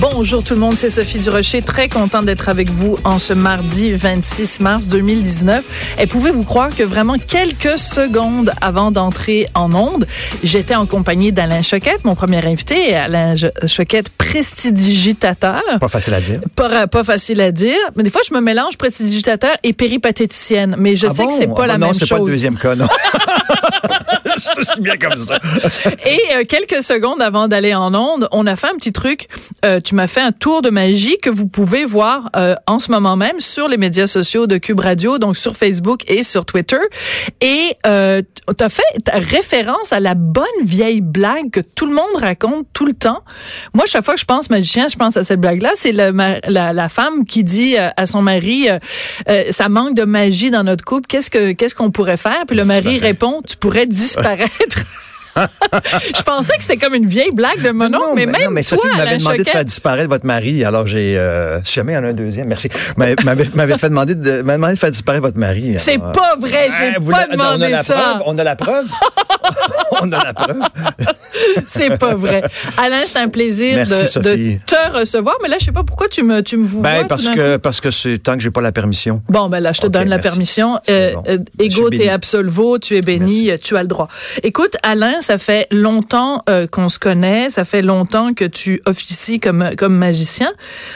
Bonjour tout le monde, c'est Sophie Durocher, très contente d'être avec vous en ce mardi 26 mars 2019. Et pouvez-vous croire que vraiment quelques secondes avant d'entrer en onde, j'étais en compagnie d'Alain Choquette, mon premier invité, Alain Choquette, prestidigitateur. Pas facile à dire. Pas, pas facile à dire, mais des fois je me mélange prestidigitateur et péripatéticienne, mais je Ah sais bon? que c'est pas Ah la non, même c'est chose. pas le deuxième cas, non. Je suis bien comme ça. Et euh, quelques secondes avant d'aller en onde, on a fait un petit truc. Euh, tu m'as fait un tour de magie que vous pouvez voir euh, en ce moment même sur les médias sociaux de Cube Radio, donc sur Facebook et sur Twitter. Et euh, tu as fait ta référence à la bonne vieille blague que tout le monde raconte tout le temps. Moi, chaque fois que je pense magicien, je pense à cette blague-là. C'est le ma- la, la femme qui dit euh, à son mari, euh, euh, ça manque de magie dans notre couple. Qu'est-ce que qu'est-ce qu'on pourrait faire Puis le mari répond, tu pourrais disparaître. disparaître je pensais que c'était comme une vieille blague de mon oncle, mais, même non, mais toi, Sophie m'avait demandé de faire disparaître votre mari, alors j'ai, euh, si jamais il y en a un deuxième, merci. M'avait, fait demander de, m'avait demandé de faire disparaître votre mari. c'est pas vrai, j'ai pas non, demandé on a la ça. Preuve, on a la preuve. on a la preuve. C'est pas vrai. Alain, c'est un plaisir Merci, de, te recevoir, mais là, je sais pas pourquoi tu me, tu me vois. Ben, parce que, parce que c'est tant que j'ai pas la permission. Bon, ben là, je te donne la permission. Euh, bon. euh, Ego, t'es absolvo, tu es béni, tu as le droit. Écoute, Alain, ça fait longtemps euh, qu'on se connaît, ça fait longtemps que tu officies comme, comme magicien.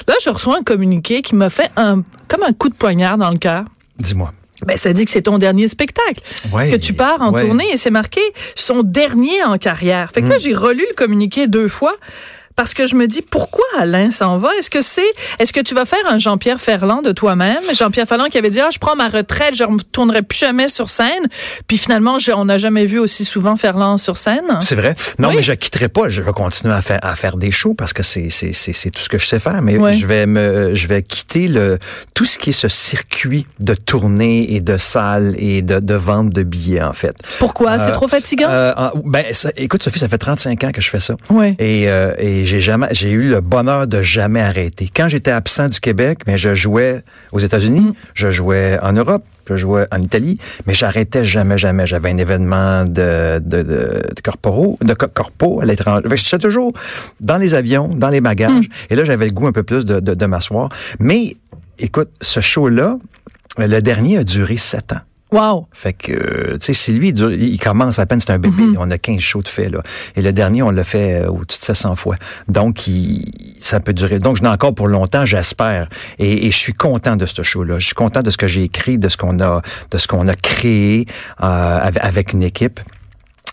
Là, je reçois un communiqué qui m'a fait un, comme un coup de poignard dans le cœur. Dis-moi. Ben, ça dit que c'est ton dernier spectacle. Ouais, que tu pars en ouais. tournée et c'est marqué son dernier en carrière. Fait que là, Mm. j'ai relu le communiqué deux fois parce que je me dis pourquoi Alain s'en va? Est-ce que c'est est-ce que tu vas faire un Jean-Pierre Ferland de toi-même? Jean-Pierre Ferland qui avait dit ah je prends ma retraite, je ne retournerai plus jamais sur scène. Puis finalement, je- on n'a jamais vu aussi souvent Ferland sur scène. C'est vrai. Non, Oui. mais je quitterai pas. Je vais continuer à faire, à faire des shows parce que c'est, c'est, c'est, c'est tout ce que je sais faire. Mais je vais me, je vais quitter le, tout ce qui est ce circuit de tournée et de salles et de, de vente de billets, en fait. Pourquoi? C'est Euh, trop fatigant? Euh, en- ben, ça- écoute, Sophie, ça fait 35 ans que je fais ça. Et, euh, et j'ai jamais, j'ai eu le bonheur de jamais arrêter. Quand j'étais absent du Québec, mais je jouais aux États-Unis, Mm. je jouais en Europe, je jouais en Italie, mais j'arrêtais jamais, jamais. J'avais un événement de, de, de, de corporo, de co- corpo à l'étranger. J'étais toujours dans les avions, dans les bagages. Mm. Et là, j'avais le goût un peu plus de, de, de m'asseoir. Mais, écoute, ce show-là, le dernier a duré sept ans. Wow. Fait que, euh, tu sais, si lui, il, dure- il commence à peine, c'est un bébé, Mhm. on a 15 shows de fait, là. Et le dernier, on l'a fait euh, au-dessus de 700 fois. Donc, il, ça peut durer. Donc, je n'ai encore pour longtemps, j'espère. Et, et je suis content de ce show-là. Je suis content de ce que j'ai écrit, de ce qu'on a, de ce qu'on a créé euh, avec, avec une équipe.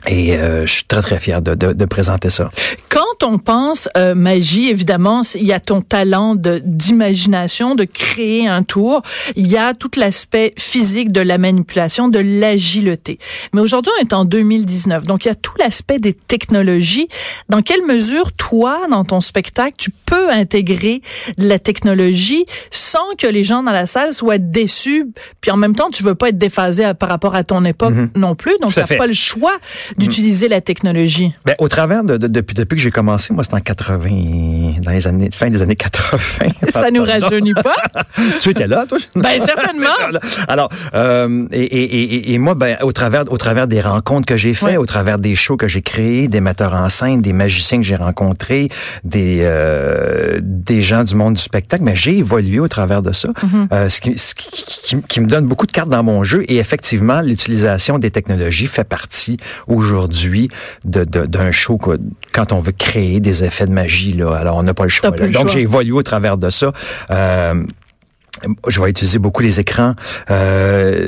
Et euh, je suis très, très fier de, de, de présenter ça. Quand on pense euh, magie, évidemment, il y a ton talent d'imagination, de créer un tour. Il y a tout l'aspect physique de la manipulation, de l'agilité. Mais aujourd'hui, on est en 2019, donc il y a tout l'aspect des technologies. Dans quelle mesure, toi, dans ton spectacle, tu peux intégrer de la technologie sans que les gens dans la salle soient déçus, puis en même temps, tu veux pas être déphasé à- par rapport à ton époque non plus, donc tu n'as pas le choix d'utiliser la technologie. Ben, au travers de, de- depuis, depuis que j'ai commencé, moi, c'était en 80, dans les années, fin des années 80. Ça nous rajeunit pas? tu étais là, toi? Ben, certainement. Alors, euh, et, et, et, et moi, ben, au travers, au travers des rencontres que j'ai faites, au travers des shows que j'ai créés, des metteurs en scène, des magiciens que j'ai rencontrés, des, euh, des gens du monde du spectacle, mais j'ai évolué au travers de ça, Mm-hmm. euh, ce, qui, ce qui, qui- qui me donne beaucoup de cartes dans mon jeu. Et effectivement, l'utilisation des technologies fait partie aujourd'hui de, de- d'un show quand on veut créer des effets de magie. Là, alors, on n'a pas le choix. là. Donc, j'ai évolué au travers de ça. Euh, je vais utiliser beaucoup les écrans. Euh,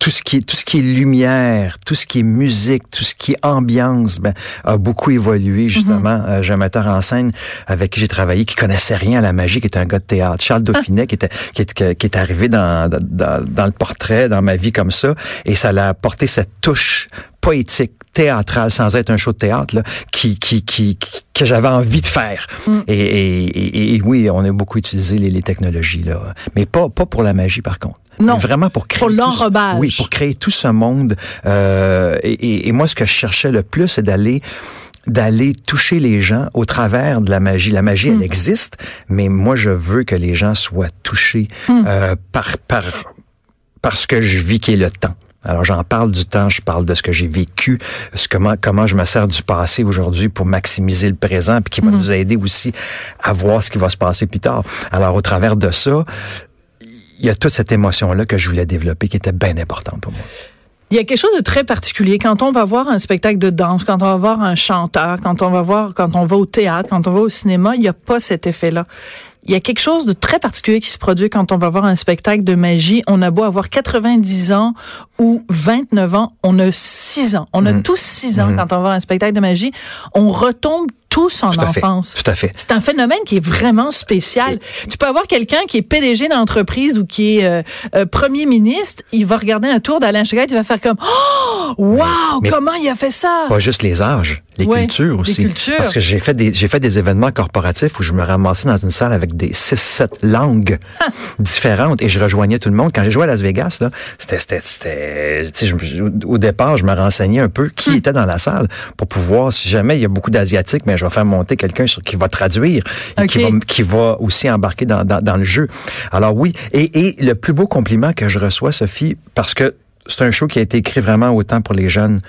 tout ce qui est tout ce qui est lumière, tout ce qui est musique, tout ce qui est ambiance, ben, a beaucoup évolué justement. Euh, J'ai un metteur en scène avec qui j'ai travaillé qui connaissait rien à la magie, qui était un gars de théâtre, Charles Dauphinet, qui était qui est, qui est arrivé dans, dans dans le portrait, dans ma vie comme ça, et ça l'a apporté cette touche poétique, théâtrale, sans être un show de théâtre, là, qui, qui, qui, qui- que j'avais envie de faire. Et, et, et, et oui, on a beaucoup utilisé les, les technologies, là. Mais pas, pas pour la magie, par contre. Non. Vraiment pour créer. Pour l'enrobage. Oui, pour créer tout ce monde. Euh, et, moi, ce que je cherchais le plus, c'est d'aller d'aller toucher les gens au travers de la magie. La magie, elle existe, mais moi, je veux que les gens soient touchés Hmm. euh, par, par, par ce que je vis qui est le temps. Alors j'en parle du temps, je parle de ce que j'ai vécu, ce comment comment je me sers du passé aujourd'hui pour maximiser le présent, puis qui va nous aider aussi à voir ce qui va se passer plus tard. Alors au travers de ça, il y a toute cette émotion là que je voulais développer qui était bien importante pour moi. Il y a quelque chose de très particulier quand on va voir un spectacle de danse, quand on va voir un chanteur, quand on va voir, quand on va au théâtre, quand on va au cinéma, il n'y a pas cet effet-là. Il y a quelque chose de très particulier qui se produit quand on va voir un spectacle de magie. On a beau avoir 90 ans ou 29 ans, on a 6 ans. On a Mhm. tous 6 ans quand on va voir un spectacle de magie. On retombe Tout fait. enfance. Tout à fait. C'est un phénomène qui est vraiment spécial. Tu peux avoir quelqu'un qui est PDG d'entreprise ou qui est euh, euh, premier ministre, il va regarder un tour d'Alain Chagall, il va faire comme Oh, wow, mais- comment il a fait ça? Pas juste les âges, les Ouais, cultures les aussi. cultures. Parce que j'ai fait des j'ai fait des événements corporatifs où je me ramassais dans une salle avec des 6 7 langues différentes et je rejoignais tout le monde quand j'ai joué à Las Vegas là, c'était c'était c'était je- au- départ, je me renseignais un peu Hmm. qui était dans la salle pour pouvoir si jamais il y a beaucoup d'asiatiques mais je vais faire monter quelqu'un qui va traduire et qui va qui va aussi embarquer dans, dans, dans le jeu. Alors oui, et, et le plus beau compliment que je reçois, Sophie, parce que c'est un show qui a été écrit vraiment autant pour les jeunes,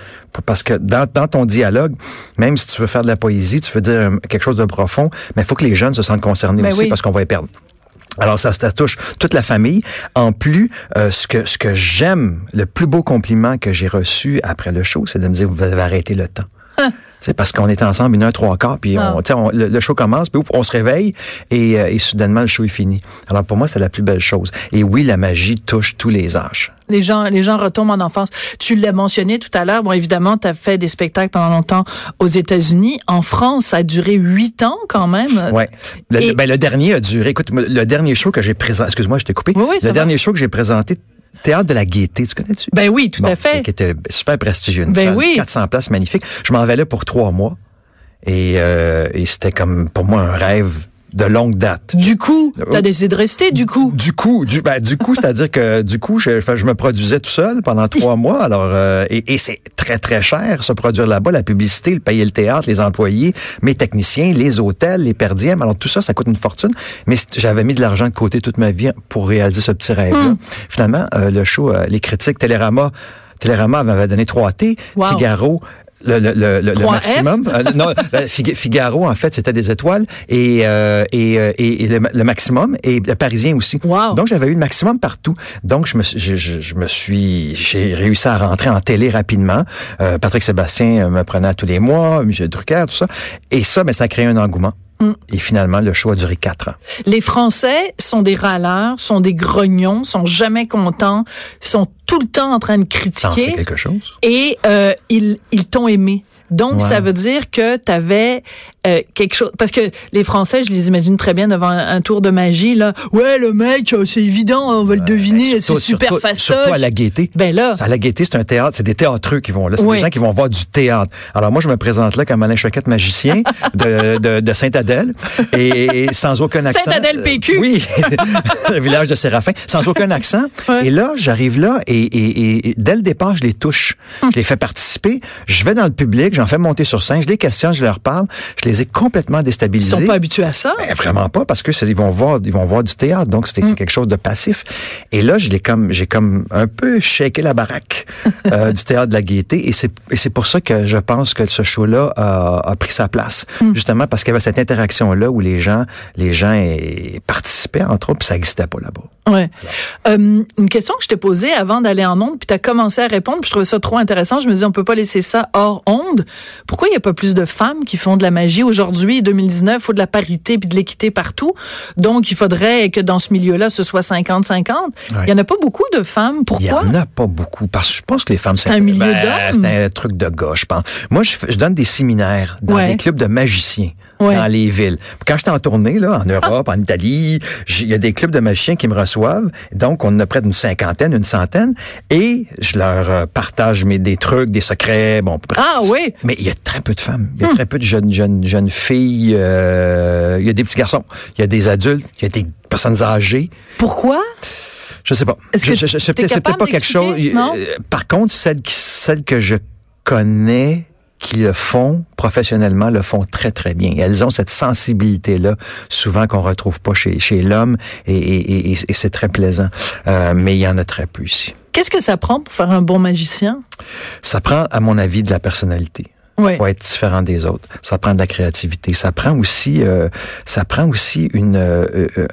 parce que dans, dans ton dialogue, même si tu veux faire de la poésie, tu veux dire euh, quelque chose de profond, mais il faut que les jeunes se sentent concernés Ben aussi oui. parce qu'on va les perdre. Alors ça, ça touche toute la famille. En plus, euh, ce que ce que j'aime, le plus beau compliment que j'ai reçu après le show, c'est de me dire vous avez arrêté le temps. C'est parce qu'on était ensemble une heure trois quarts, puis Ah. on, on- le, le show commence, puis on se réveille et, euh, et soudainement le show est fini. Alors pour moi, c'est la plus belle chose. Et oui, la magie touche tous les âges. Les gens, les gens retombent en enfance. Tu l'as mentionné tout à l'heure. Bon, évidemment, tu as fait des spectacles pendant longtemps aux États-Unis. En France, ça a duré huit ans quand même. Ouais. Le, Et- ben, le dernier a duré. Écoute, le dernier show que j'ai présenté. Excuse-moi, je t'ai coupé. Oui, oui, le va. dernier show que j'ai présenté, Théâtre de la Gaîté, tu connais-tu? Ben oui, tout Bon, à fait. Qui était super prestigieux. Une Ben salle, oui. 400 places magnifiques. Je m'en vais là pour trois mois. Et, euh, et c'était comme pour moi un rêve de longue date. Du coup, Oh. tu as décidé de rester, du coup? Du coup, du, ben, du coup, c'est-à-dire que du coup, je, je me produisais tout seul pendant trois mois. Alors, euh, et, et c'est très très cher se produire là-bas, la publicité, le payer le théâtre, les employés, mes techniciens, les hôtels, les perdièmes. Alors tout ça, ça coûte une fortune. Mais j'avais mis de l'argent de côté toute ma vie pour réaliser ce petit rêve-là. Hmm. Finalement, euh, le show, euh, les critiques, Télérama, Télérama m'avait donné 3 T, Wow. Figaro. Le, le, le, le- le 3F? maximum. Euh, non, euh, Fig- Figaro, en fait, c'était des étoiles. Et, euh, et, euh, et, et le, maximum. Et le Parisien aussi. Wow. Donc, j'avais eu le maximum partout. Donc, je me, suis- je, je, je me suis, j'ai réussi à rentrer en télé rapidement. Euh, Patrick Sébastien me prenait à tous les mois, Michel Drucker, tout ça. Et ça, ben, ça a créé un engouement. Mm. Et finalement, le show a duré quatre ans. Les Français sont des râleurs, sont des grognons, sont jamais contents, sont tout le temps en train de critiquer quelque chose. et euh, ils, ils t'ont aimé. Donc, ça veut dire que tu avais quelque chose... Parce que les Français, je les imagine très bien devant un, un tour de magie. là. Ouais, le mec, euh, c'est évident, on va le deviner, c'est super surtout- fastoche. Surtout à la gaieté. Ben là, À la Gaîté, c'est un théâtre, c'est des théâtreux qui vont là. C'est Oui. des gens qui vont voir du théâtre. Alors moi, je me présente là comme Alain Choquette, magicien de, de, de Sainte-Adèle, et, et sans aucun accent. Sainte-Adèle PQ. Euh, oui, le village de Séraphin, sans aucun accent. Ouais. Et là, j'arrive là, et, et, et dès le départ, je les touche. Je les fais participer. Je vais dans le public, j'en fais monter sur scène, je les questionne, je leur parle. Je les ai complètement ils déstabilisés. sont pas habitués à ça? Ben, vraiment pas parce que c'est- ils vont voir ils vont voir du théâtre donc c'était Mm. c'est quelque chose de passif et là je l'ai comme j'ai comme un peu shaké la baraque euh, du théâtre de la gaieté et c'est et c'est pour ça que je pense que ce show là a, a pris sa place Mm. justement parce qu'il y avait cette interaction là où les gens les gens eh, participaient entre autres puis ça existait pas là-bas Ouais. Euh, une question que je t'ai posée avant d'aller en onde, puis tu as commencé à répondre, puis je trouvais ça trop intéressant. Je me dis, on peut pas laisser ça hors onde. Pourquoi il n'y a pas plus de femmes qui font de la magie? Aujourd'hui, 2019, il faut de la parité puis de l'équité partout? Donc, il faudrait que dans ce milieu-là, ce soit 50-50. Il y en a pas beaucoup de femmes. Il Pourquoi? y en a pas beaucoup parce que je pense que les femmes C'est un milieu d'hommes. C'est un truc de gars, je pense. Moi, je, donne des séminaires dans Ouais. des clubs de magiciens Ouais. dans les villes. Quand j'étais en tournée là, en Europe, en Italie, il y a des clubs de magiciens qui me reçoivent. Donc, on en a près d'une cinquantaine, une centaine, et je leur euh, partage mes des trucs, des secrets, bon. Ah oui. Mais il y a très peu de femmes. Il y a Hmm. très peu de jeunes, jeunes, jeunes filles. euh, il y a des petits garçons. Il y a des adultes. Il y a des personnes âgées. Pourquoi? Je sais pas. C'est t'es peut-être pas quelque chose. Non? Euh, Par contre, celle que je connais qui le font professionnellement le font très très bien. elles ont cette sensibilité là, souvent qu'on retrouve pas chez chez l'homme, et, et, et, et c'est très plaisant. Euh, mais il y en a très peu ici. Qu'est-ce que ça prend pour faire un bon magicien? Ça prend, à mon avis, de la personnalité. Oui. Faut être différent des autres. Ça prend de la créativité. Ça prend aussi, euh, ça prend aussi une euh, euh,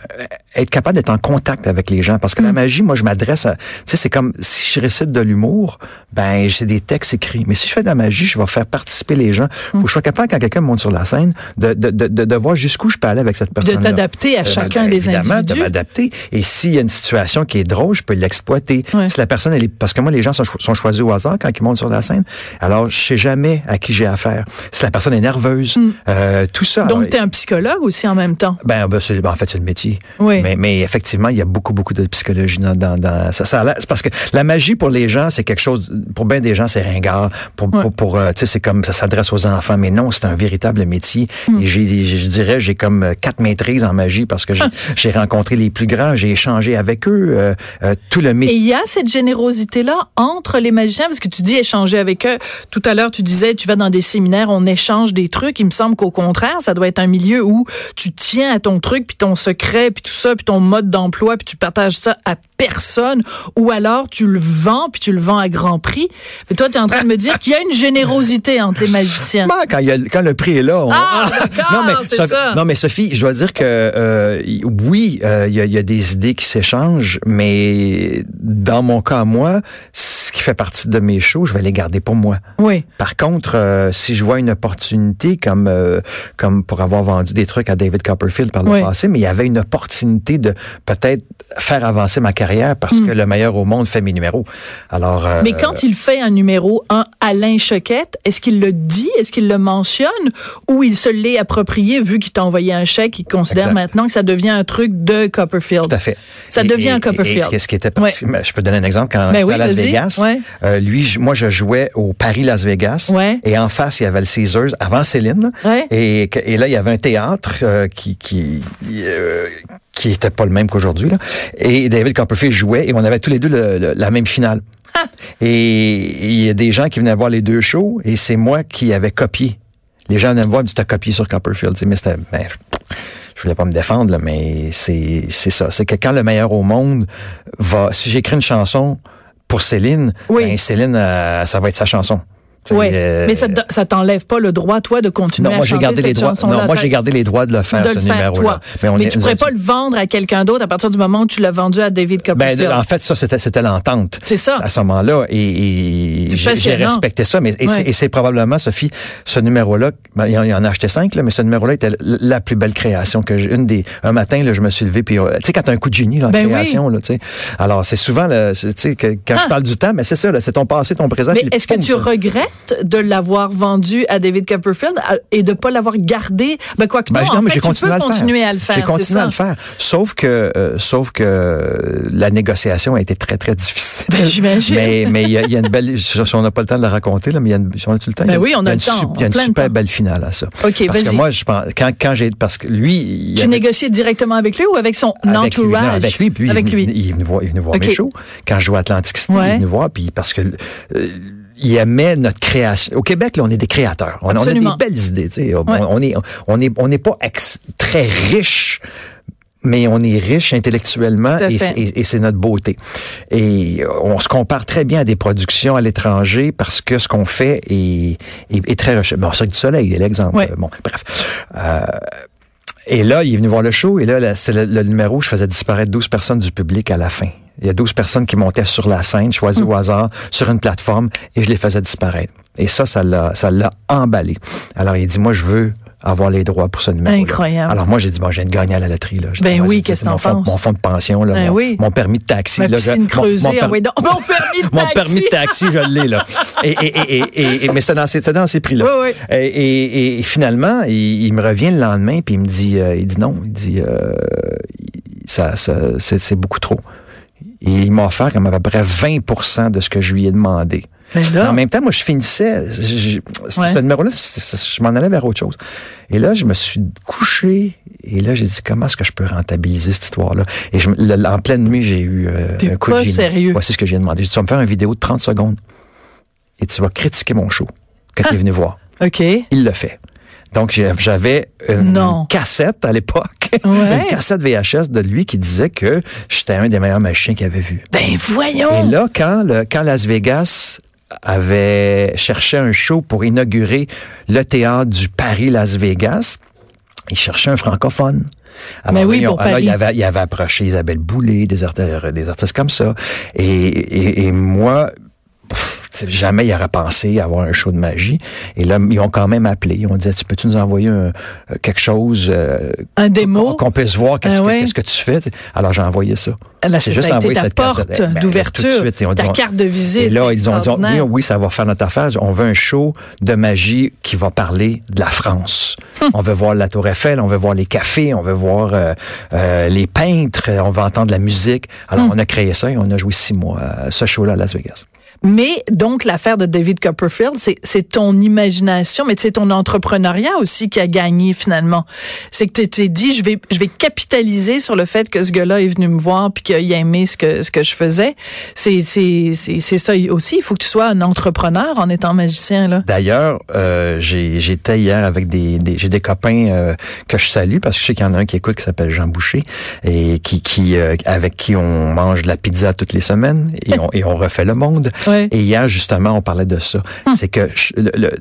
être capable d'être en contact avec les gens. Parce que la magie, moi, je m'adresse à, tu sais, c'est comme si je récite de l'humour, ben j'ai des textes écrits. Mais si je fais de la magie, je vais faire participer les gens. Faut que je sois capable quand quelqu'un monte sur la scène de de, de, de, de voir jusqu'où je peux aller avec cette De personne. t'adapter à chacun des évidemment, individus. de m'adapter. Et s'il y a une situation qui est drôle, je peux l'exploiter. Ouais. Si la personne, elle est, parce que moi, les gens sont, sont choisis au hasard quand ils montent sur la scène. Alors, je sais jamais à qui j'ai affaire. Si la personne est nerveuse, euh, tout ça. Mm. Donc, tu es un psychologue aussi en même temps? ben, ben, ben, en fait, c'est le métier. Oui. Mais, mais effectivement, il y a beaucoup, beaucoup de psychologie dans, dans, dans ça. ça c'est parce que la magie pour les gens, c'est quelque chose. Pour bien des gens, c'est ringard. Pour, Ouais. pour, pour, euh, tu sais, c'est comme ça s'adresse aux enfants. Mais non, c'est un véritable métier. Et j'ai, je dirais, j'ai comme euh, quatre maîtrises en magie parce que j'ai, Ah. j'ai rencontré les plus grands, j'ai échangé avec eux. euh, euh, tout le Et métier. il y a cette générosité-là entre les magiciens, parce que tu dis échanger avec eux. Tout à l'heure, tu disais, tu vas dans des séminaires, on échange des trucs. Il me semble qu'au contraire, ça doit être un milieu où tu tiens à ton truc, puis ton secret, puis tout ça, puis ton mode d'emploi, puis tu partages ça à personne. Ou alors, tu le vends, puis tu le vends à grand prix. Mais toi, tu es en train de me dire qu'il y a une générosité entre les magiciens. Ben, quand, y a, quand le prix est là, on... Ah, d'accord, c'est Sophie- ça. Non, mais Sophie, je dois dire que euh, oui, euh, il y, a, il y a des idées qui s'échangent, mais dans mon cas, moi, ce qui fait partie de mes shows, je vais les garder pour moi. Oui. Par contre, euh, si je vois une opportunité comme euh, comme pour avoir vendu des trucs à David Copperfield par le Oui. passé, mais il y avait une opportunité de peut-être faire avancer ma carrière parce que le meilleur au monde fait mes numéros. Alors, euh, Hmm. Mais quand il fait un numéro, un Alain Choquette, est-ce qu'il le dit, est-ce qu'il le mentionne, ou il se l'est approprié vu qu'il t'a envoyé un chèque, il considère Exact. maintenant que ça devient un truc de Copperfield? Tout à fait. Ça Et- devient et- un Copperfield. Et, ce qui était parti, je peux donner un exemple quand Ben j'étais oui, à Las. Vegas. Ouais. euh, lui, moi, je jouais au Paris Las Vegas. Ouais. Et en face, il y avait le Caesars avant Céline. Ouais. Et, là, il y avait un théâtre euh, qui qui euh, qui était pas le même qu'aujourd'hui. Et David Copperfield jouait et on avait tous les deux le- le- la même finale. Ah! Et il y a des gens qui venaient voir les deux shows et c'est moi qui avais copié. Les gens venaient me voir et me disaient, t'as copié sur Copperfield. Mais c'était, ben, je voulais pas me défendre, là, mais c'est, c'est ça. C'est que quand le meilleur au monde va, si j'écris une chanson pour Céline, Oui. ben, Céline, euh, ça va être sa chanson. Oui, euh, mais ça, te- ça t'enlève pas le droit, toi, de continuer non, à moi j'ai chanter gardé les cette droits. chanson-là. Non, moi j'ai gardé les droits de le faire de ce numéro-là. toi. Mais, est- tu nous pourrais pas dit- le vendre à quelqu'un d'autre à partir du moment où tu l'as vendu à David Ben, Copperfield. en fait, ça, c'était, c'était l'entente. C'est ça. À ce moment-là. Et, et j'ai, respecté ça. Mais, et, c'est, Ouais. et c'est probablement, Sophie, ce numéro-là, ben, il, en, il en a acheté cinq, là, mais ce numéro-là était la plus belle création que j'ai. Une des, un matin, là, je me suis levé, puis, euh, tu sais, quand t'as un coup de génie, là, en Ben oui. création, là, tu sais. Alors, c'est souvent, tu sais, quand Ah. je parle du temps, mais c'est ça, c'est ton passé, ton présent. Mais est-ce que tu ça. De l'avoir vendu à David Copperfield et de pas l'avoir gardé? Ben, quoi que Ben, non, non, en mais fait, j'ai tu peux à continuer à le faire. J'ai continué à le faire. Sauf que, euh, sauf que euh, la négociation a été très, très difficile. Ben, j'imagine. Mais, mais il y, a- il y a une belle, si on n'a pas le temps de la raconter, là, mais il y a une, si on a tout le temps? Ben il a- oui, on a il y le une temps, Il y a une super belle finale à ça. OK, Parce que moi, je pense, quand, quand j'ai, parce que lui, il Tu négociais directement avec lui ou avec son avec lui, non, entourage? avec lui, puis Avec il, est venu- lui. il voir, il est venu voir OK. mes shows. Quand je jouais à Atlantic City, il Ouais. est venu voir, puis parce que euh, il aimait notre création. Au Québec, là, on est des créateurs. On, on a des belles idées. Tu sais. On, Ouais. on est, on est, on n'est pas ex- très riche. Mais on est riche intellectuellement et, c'est- et- et c'est notre beauté. Et euh, on se compare très bien à des productions à l'étranger parce que ce qu'on fait est, est, est très recherché. Bon, Cirque du Soleil est l'exemple. Ouais. Bon, bref. Euh, et là, il est venu voir le show, et là, là, c'est le, le numéro où je faisais disparaître 12 personnes du public à la fin. Il y a 12 personnes qui montaient sur la scène, choisies au hasard, sur une plateforme, et je les faisais disparaître. Et ça, ça l'a, ça l'a emballé. Alors, il dit, moi, je veux avoir les droits pour ce numéro. Incroyable. Alors, moi, j'ai dit, bon, de gagner à la loterie, là. J'ai Ben dit, oui, qu'est-ce mon que t'en penses? Mon fonds de pension, là. Ben mon, oui. mon permis de taxi, Ma là. je- piscine mon- mon creusée, per- ah oui, donc, mon permis de mon taxi. permis de taxi, je l'ai, là. Et, et, et, mais c'est dans ces, dans ces prix-là. Oui, oui. Et, finalement, il, il me revient le lendemain, puis il me dit, euh, il dit non, il dit, euh, ça, ça c'est beaucoup trop. Et il m'a offert comme à peu près 20% de ce que je lui ai demandé. Ben là, En même temps, moi, je finissais, je- Ouais. ce numéro-là, je m'en allais vers autre chose. Et là, je me suis couché, et là, j'ai dit, comment est-ce que je peux rentabiliser cette histoire-là? Et je, le- en pleine nuit, j'ai eu euh, un coup pas de sérieux. Voici ce que j'ai demandé. J'ai dit, tu vas me faire une vidéo de 30 secondes, et tu vas critiquer mon show. quand il est venu voir. OK. Il le fait. Donc, j'avais une cassette à l'époque, Ouais. une cassette VHS de lui qui disait que j'étais un des meilleurs magiciens qu'il avait vu. Ben voyons. Et là, quand, le, quand Las Vegas avait cherché un show pour inaugurer le théâtre du Paris-Las Vegas, il cherchait un francophone. Mais oui, ils ont- pour alors, Paris. il avait, il avait approché Isabelle Boulay, des, artistes, des artistes comme ça. Et, et, et moi, pff, jamais il aurait pensé avoir un show de magie. Et là, ils ont quand même appelé. Ils ont dit, tu peux-tu nous envoyer un- euh, quelque chose euh, Un démo? qu'on puisse voir qu'est-ce Ah que, qu'est-ce que tu fais? Alors, j'ai envoyé ça. Là, J'ai c'est juste envoyé cette porte. Ben, d'ouverture, ont ta carte de visite. Et là, ils ont dit, oui, ça va faire notre affaire. On veut un show de magie qui va parler de la France. Hum. on veut voir la Tour Eiffel, on veut voir les cafés, on veut voir euh, les peintres, on veut entendre la musique. Alors, Hum. on a créé ça et on a joué six mois ce show-là à Las Vegas. Mais donc, l'affaire de David Copperfield, c'est, ton imagination, mais c'est ton entrepreneuriat aussi qui a gagné finalement. C'est que tu t'es dit, je vais, je vais capitaliser sur le fait que ce gars-là est venu me voir puis qu'il a aimé ce que, ce que je faisais. C'est, c'est, c'est, c'est ça aussi. Il faut que tu sois un entrepreneur en étant magicien, là. D'ailleurs, euh, j'étais hier avec des, des- j'ai des copains euh, que je salue parce que je sais qu'il y en a un qui écoute qui s'appelle Jean Boucher et qui, qui euh, avec qui on mange de la pizza toutes les semaines et on, et on refait le monde. Ouais. Et hier justement, on parlait de ça. C'est que je- le- le- le-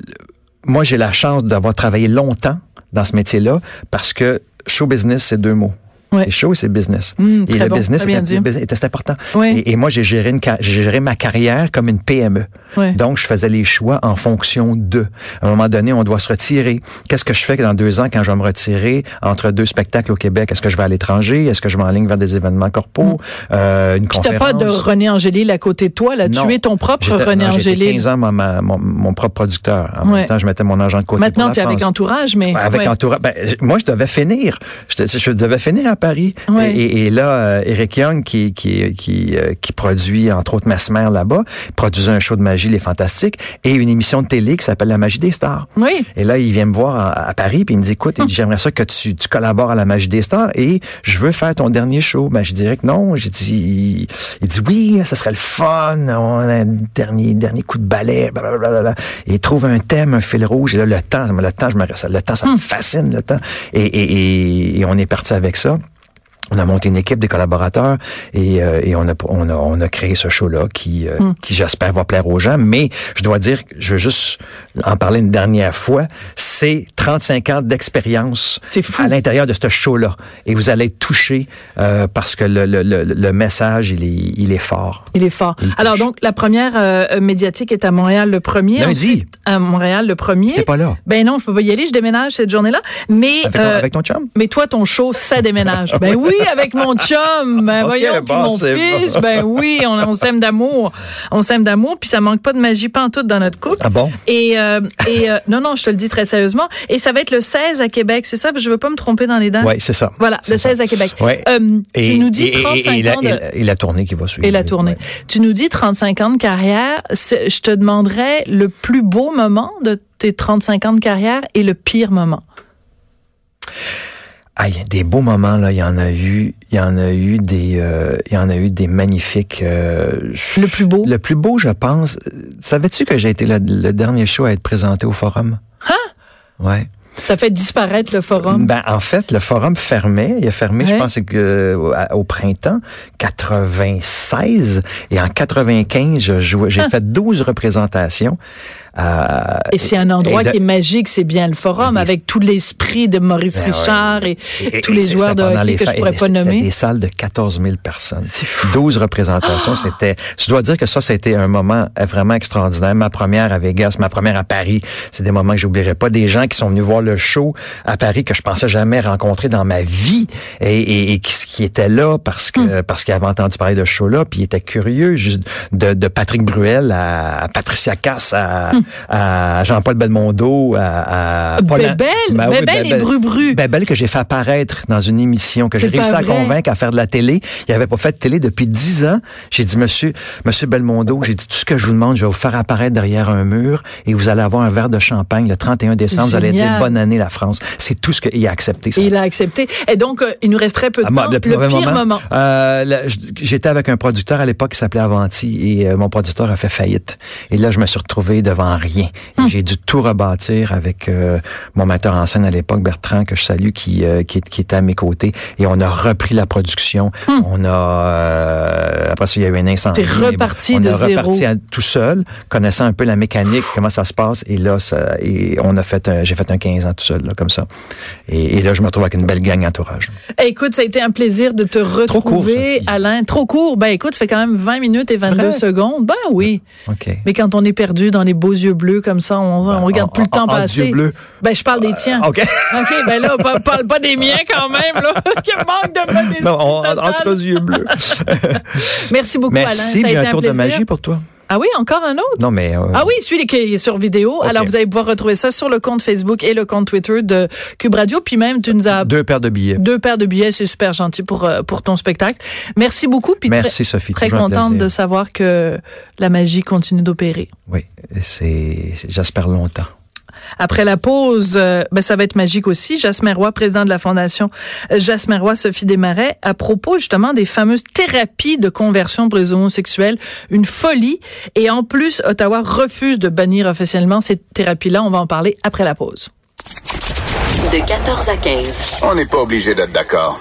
moi j'ai la chance d'avoir travaillé longtemps dans ce métier-là parce que show business c'est deux mots. Ouais. Et show, c'est business. Hum, et le bon, business était, important. Oui. Et, et moi, j'ai géré, une, ca- j'ai géré ma carrière comme une PME. Ouais. Donc, je faisais les choix en fonction de. À un moment donné, on doit se retirer. Qu'est-ce que je fais dans deux ans quand je vais me retirer? Entre deux spectacles au Québec? Est-ce que je vais à l'étranger? Est-ce que je m'enligne vers des événements corporaux? Euh, une conférence? pas de René Angélil à côté de toi, là. Non. Tu es ton propre J'étais- René non, j'étais Angélil. 15 ans mon, mon propre producteur. En Ouais. même temps, je mettais mon argent de côté Maintenant, tu es avec entourage, mais. Avec ouais. entourage. Ben, moi, je devais finir. Je, je devais finir à Paris. Ouais. Et, là, euh, Eric Young, qui, qui, qui, euh, qui produit, entre autres, Mesmer là-bas, produisait un show de magie, Les Fantastiques, et une émission de télé qui s'appelle La Magie des Stars. Oui. Et là, il vient me voir à, à Paris, puis il me dit, écoute, dit, j'aimerais ça que tu, tu collabores à La Magie des Stars, et je veux faire ton dernier show. Ben, je dirais que non. J'ai dit, il dit, oui, ça serait le fun. On a un dernier, dernier coup de balai, blablabla. Et il trouve un thème, un fil rouge, et là, le temps, le temps, je me, le temps, ça me fascine, le temps. Et, et, et, et on est parti avec ça. On a monté une équipe de collaborateurs et, euh, et on, a, on, a, on a créé ce show-là qui, euh, Hmm. qui j'espère, va plaire aux gens. Mais je dois dire, je veux juste en parler une dernière fois, c'est 35 ans d'expérience à l'intérieur de ce show-là. Et vous allez être touchés euh, parce que le, le, le, le message, il est, il est fort. Il est fort. Il Alors donc la première euh, médiatique est à Montréal le premier. Lundi. À Montréal le premier. T'es pas là. Ben non, je peux pas y aller, je déménage cette journée-là. Mais Avec, ton- euh, avec ton chum? mais toi ton show ça déménage. ben oui, avec mon chum. Ben voyons, puis bon, mon fils. bon. Ben oui, on, on s'aime d'amour. On s'aime d'amour, puis ça manque pas de magie pantoute dans notre couple. Ah bon? Et, euh, et euh, non, non, je te le dis très sérieusement. Et ça va être le 16 à Québec, c'est ça? Je veux pas me tromper dans les dates. Oui, c'est ça. Voilà, le ça. 16 à Québec. Ouais. Euh, Et, tu nous dis et- et- 35 et la, ans de... et la- et la tournée qui va suivre. Et la tournée. Ouais. Tu nous dis 35 ans de carrière. Je te demanderais le plus beau moment de tes 35 ans de carrière et le pire moment. Aïe, des beaux moments là, il y en a eu, il y en a eu des, euh, il y en a eu des magnifiques. euh, Le plus beau? Le plus beau, je pense. Savais-tu que j'ai été le, le dernier show à être présenté au forum? Hein? Ouais. Ça fait disparaître le forum? Ben en fait, le forum fermait. Il a fermé, je pense que euh, au printemps 96 et en 95, je jouais- j'ai fait 12 représentations. Euh, Ah. Et c'est un endroit de- qui est magique, c'est bien le forum, Des- avec tout l'esprit de Maurice Ben ouais. Richard et, Et- tous et les c'était joueurs de pendant hockey les que je pourrais pas c'était- C'était nommer. des salles de 14 000 personnes. 12 représentations. C'était, je dois dire que ça, été un moment vraiment extraordinaire. Ma première à Vegas, ma première à Paris. C'est des moments que j'oublierai pas. Des gens qui sont venus voir le show à Paris que je pensais jamais rencontrer dans ma vie et, qui, qui étaient là parce que, parce qu'ils avaient entendu parler de ce show-là puis ils étaient curieux juste de, de Patrick Bruel à, à Patricia Cass à, à Jean-Paul Belmondo à, à Paul- Bébel, Ben oui, Bébel et Bébel. Bru-Bru. Bébel que j'ai fait apparaître dans une émission que j'ai réussi à convaincre à faire de la télé. Il avait pas fait de télé depuis dix ans. J'ai dit, monsieur, monsieur Belmondo, j'ai dit, tout ce que je vous demande, je vais vous faire apparaître derrière un mur et vous allez avoir un verre de champagne le 31 décembre. Vous allez dire bonne année la France. C'est tout ce qu'il a accepté. ça. Il a accepté. Et donc, euh, il nous resterait peu de Ah, temps. le, pire moment. Euh, J'étais avec un producteur à l'époque qui s'appelait Avanti et euh, mon producteur a fait faillite. Et là, je me suis retrouvé devant en rien. J'ai dû tout rebâtir avec euh, mon metteur en scène à l'époque, Bertrand, que je salue, qui, euh, qui, qui, était à mes côtés. Et on a repris la production. On a... Euh, après ça, il y a eu un incendie. T'es reparti on de a reparti zéro. à- tout seul, connaissant un peu la mécanique, comment ça se passe. Et là, ça, et on a fait, j'ai fait un 15 ans tout seul, là, comme ça. Et, et là, je me retrouve avec une belle gang entourage. Écoute, ça a été un plaisir de te Trop court, retrouver. Alain. Trop court. Ben écoute, ça fait quand même 20 minutes et 22 Vrai? secondes. Ben oui. OK. Mais quand on est perdu dans les beaux yeux bleus comme ça, on, on regarde en- plus le temps en- passer. yeux bleus. Ben je parle des tiens. OK. OK, ben là, pa- parle pas des miens quand même, là. Quel manque de modestie Non, on- entre yeux bleus. Merci beaucoup, Alain. Merci, Ça a il y a été un tour de plaisir. magie pour toi. Ah oui, encore un autre? Non, mais... euh, Ah oui, celui qui est sur vidéo. Alors, vous allez pouvoir retrouver ça sur le compte Facebook et le compte Twitter de Cube Radio. Puis même, tu nous as Deux paires de billets. deux paires de billets. C'est super gentil pour, euh, pour ton spectacle. Merci beaucoup. Puis Merci, très, Sophie. Très contente de savoir que la magie continue d'opérer. Oui, c'est... J'espère longtemps. Après la pause, euh, ben, ça va être magique aussi. Jasmin Roy, président de la Fondation euh, Jasmin Roy Sophie Desmarais, à propos justement des fameuses thérapies de conversion pour les homosexuels, une folie. Et en plus, Ottawa refuse de bannir officiellement ces thérapies-là. On va en parler après la pause. De 14 à 15. On n'est pas obligé d'être d'accord.